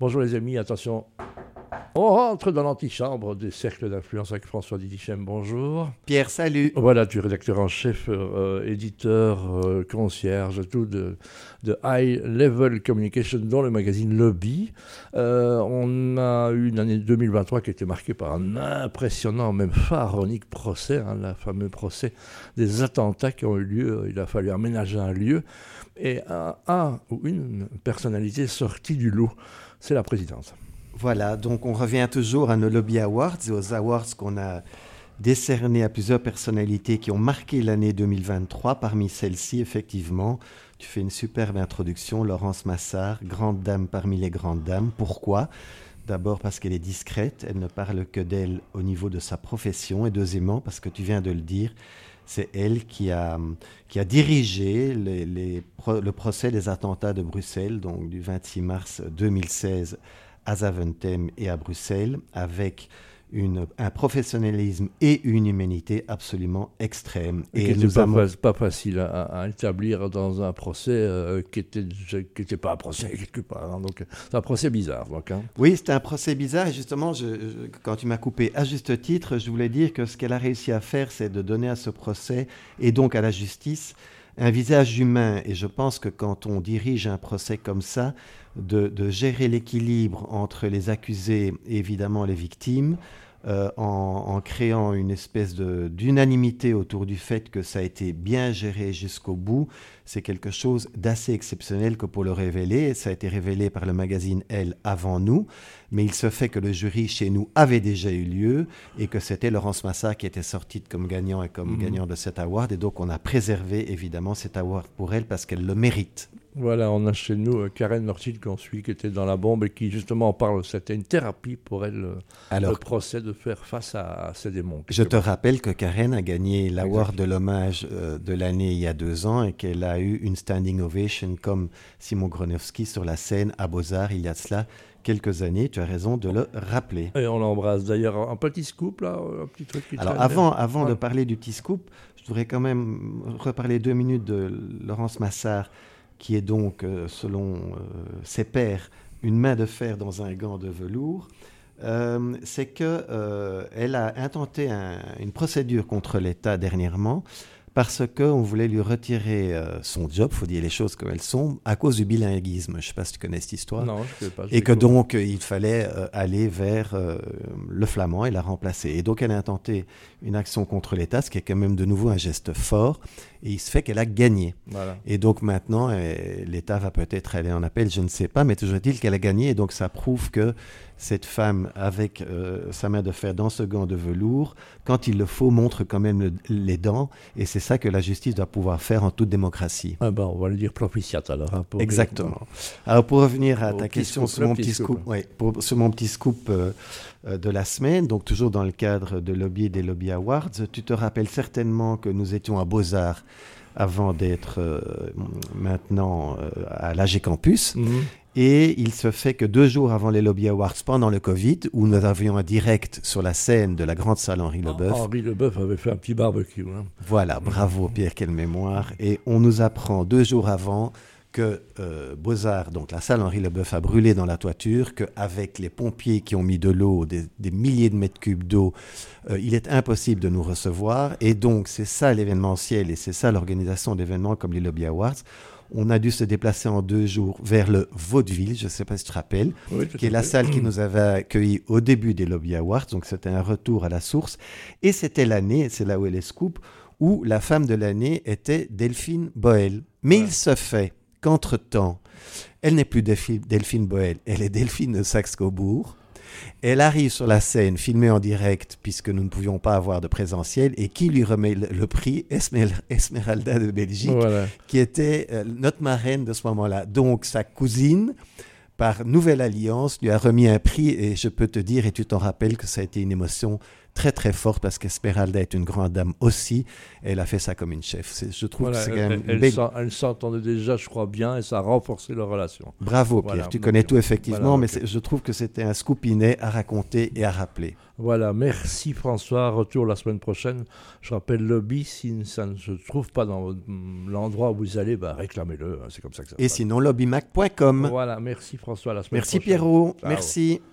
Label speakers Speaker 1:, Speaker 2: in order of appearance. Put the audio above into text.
Speaker 1: Bonjour les amis, attention. On rentre dans l'antichambre des cercles d'influence avec François Didichem. Bonjour.
Speaker 2: Pierre, salut.
Speaker 1: Voilà, tu es rédacteur en chef, euh, éditeur, euh, concierge, tout de, de, High Level Communication dans le magazine Lobby. Euh, on a eu une année 2023 qui était marquée par un impressionnant, même pharaonique procès, hein, le fameux procès des attentats qui ont eu lieu. Il a fallu aménager un lieu et un, un ou une personnalité sortie du lot c'est la présidente.
Speaker 2: Voilà, donc on revient toujours à nos Lobby Awards et aux awards qu'on a décernés à plusieurs personnalités qui ont marqué l'année 2023. Parmi celles-ci, effectivement, tu fais une superbe introduction, Laurence Massard, grande dame parmi les grandes dames. Pourquoi? D'abord parce qu'elle est discrète, elle ne parle que d'elle au niveau de sa profession, et deuxièmement parce que tu viens de le dire, c'est elle qui a, qui a dirigé le procès des attentats de Bruxelles, donc du 26 mars 2016 à Zaventem et à Bruxelles, avec un professionnalisme et une humanité absolument extrêmes.
Speaker 1: Et, qui n'était pas, facile à, établir dans un procès euh, qui n'était pas un procès quelque part. Hein. donc c'est un procès bizarre. Donc, hein.
Speaker 2: Oui, c'était un procès bizarre. Et justement, quand tu m'as coupé à juste titre, je voulais dire que ce qu'elle a réussi à faire, c'est de donner à ce procès et donc à la justice un visage humain. Et je pense que quand on dirige un procès comme ça, de, gérer l'équilibre entre les accusés et évidemment les victimes, euh, en, créant une espèce d'unanimité autour du fait que ça a été bien géré jusqu'au bout, c'est quelque chose d'assez exceptionnel que pour le révéler. Ça a été révélé par le magazine Elle avant nous, mais il se fait que le jury chez nous avait déjà eu lieu et que c'était Laurence Massa qui était sortie comme gagnant et comme mhm. gagnant de cet award. Et donc on a préservé évidemment cet award pour elle parce qu'elle le mérite.
Speaker 1: Voilà, on a chez nous euh, Karen Nortil qu'on suit, qui était dans la bombe et qui justement parle, c'était une thérapie pour elle, euh, Alors, le procès de faire face à, ces démons.
Speaker 2: Je te rappelle que Karen a gagné l'award de l'hommage euh, de l'année il y a deux ans et qu'elle a eu une standing ovation comme Simon Gronowski sur la scène à Beaux-Arts il y a cela quelques années, tu as raison de le rappeler.
Speaker 1: Et on l'embrasse d'ailleurs. Un petit scoop là, un petit truc qui
Speaker 2: Alors avant, avant de parler du petit scoop, je voudrais quand même reparler deux minutes de Laurence Massard qui est donc, euh, selon euh, ses pairs, une main de fer dans un gant de velours, euh, c'est qu'elle a intenté une procédure contre l'État dernièrement parce qu'on voulait lui retirer son job, faut dire les choses comme elles sont, à cause du bilinguisme. Je ne sais pas si tu connais cette histoire.
Speaker 1: Non, je ne sais pas.
Speaker 2: et que donc il fallait aller vers le flamand et la remplacer. Et donc elle a intenté une action contre l'État, ce qui est quand même de nouveau un geste fort. Et il se fait qu'elle a gagné. Et donc maintenant, euh, l'État va peut-être aller en appel, je ne sais pas, mais toujours est-il qu'elle a gagné. Et donc ça prouve que cette femme, avec euh, sa main de fer dans ce gant de velours, quand il le faut, montre quand même les dents. Et c'est ça que la justice doit pouvoir faire en toute démocratie.
Speaker 1: Ah ben, on va le dire propitiat alors. Hein,
Speaker 2: Exactement. Alors pour revenir à ta question sur, mon petit scoop, sur mon petit scoop de la semaine, donc toujours dans le cadre de Lobby des Lobby Awards, tu te rappelles certainement que nous étions à Beaux-Arts avant d'être euh, maintenant euh, à l'AG Campus. Mhm. Et il se fait que deux jours avant les Lobby Awards, pendant le Covid, où nous avions un direct sur la scène de la grande salle Henri Leboeuf.
Speaker 1: Henri Leboeuf avait fait un petit barbecue. Hein.
Speaker 2: Voilà, bravo Pierre, quelle mémoire. Et on nous apprend deux jours avant que euh, Beaux-Arts, donc la salle Henri Leboeuf, a brûlé dans la toiture, qu'avec les pompiers qui ont mis de l'eau, des, milliers de mètres cubes d'eau, euh, il est impossible de nous recevoir. Et donc, c'est ça l'événementiel et c'est ça l'organisation d'événements comme les Lobby Awards. On a dû se déplacer en deux jours vers le Vaudeville, je ne sais pas si tu te rappelles, qui est la salle qui nous avait accueillis au début des Lobby Awards. Donc, c'était un retour à la source. Et c'était l'année, c'est là où elle est scoop, où la femme de l'année était Delphine Boel. Mais il se fait qu'entre-temps, elle n'est plus Delphine Boel, elle est Delphine de Saxe-Cobourg. Elle arrive sur la scène, filmée en direct, puisque nous ne pouvions pas avoir de présentiel, et qui lui remet le, prix? Esmeralda de Belgique, qui était euh, notre marraine de ce moment-là. Donc sa cousine, par nouvelle alliance, lui a remis un prix, et je peux te dire, et tu t'en rappelles, que ça a été une émotion très très forte parce qu'Esmeralda est une grande dame aussi. Et elle a fait ça comme une chef. Je trouve
Speaker 1: Voilà,
Speaker 2: que c'est quand même belle-
Speaker 1: s'en- elle s'entendait déjà, je crois bien, et ça a renforcé leur relation.
Speaker 2: Bravo Pierre,
Speaker 1: Voilà,
Speaker 2: tu connais tout effectivement,
Speaker 1: voilà,
Speaker 2: mais je trouve que c'était un scoopinet à raconter et à rappeler.
Speaker 1: Voilà, merci François. Retour la semaine prochaine. Je rappelle lobby, si ça ne se trouve pas dans l'endroit où vous allez, bah, réclamez-le. hein, C'est comme ça que ça
Speaker 2: Et
Speaker 1: passe.
Speaker 2: sinon lobbymac.com.
Speaker 1: Voilà, merci François. La semaine
Speaker 2: Merci
Speaker 1: prochaine.
Speaker 2: Pierrot,
Speaker 1: Ciao.
Speaker 2: merci.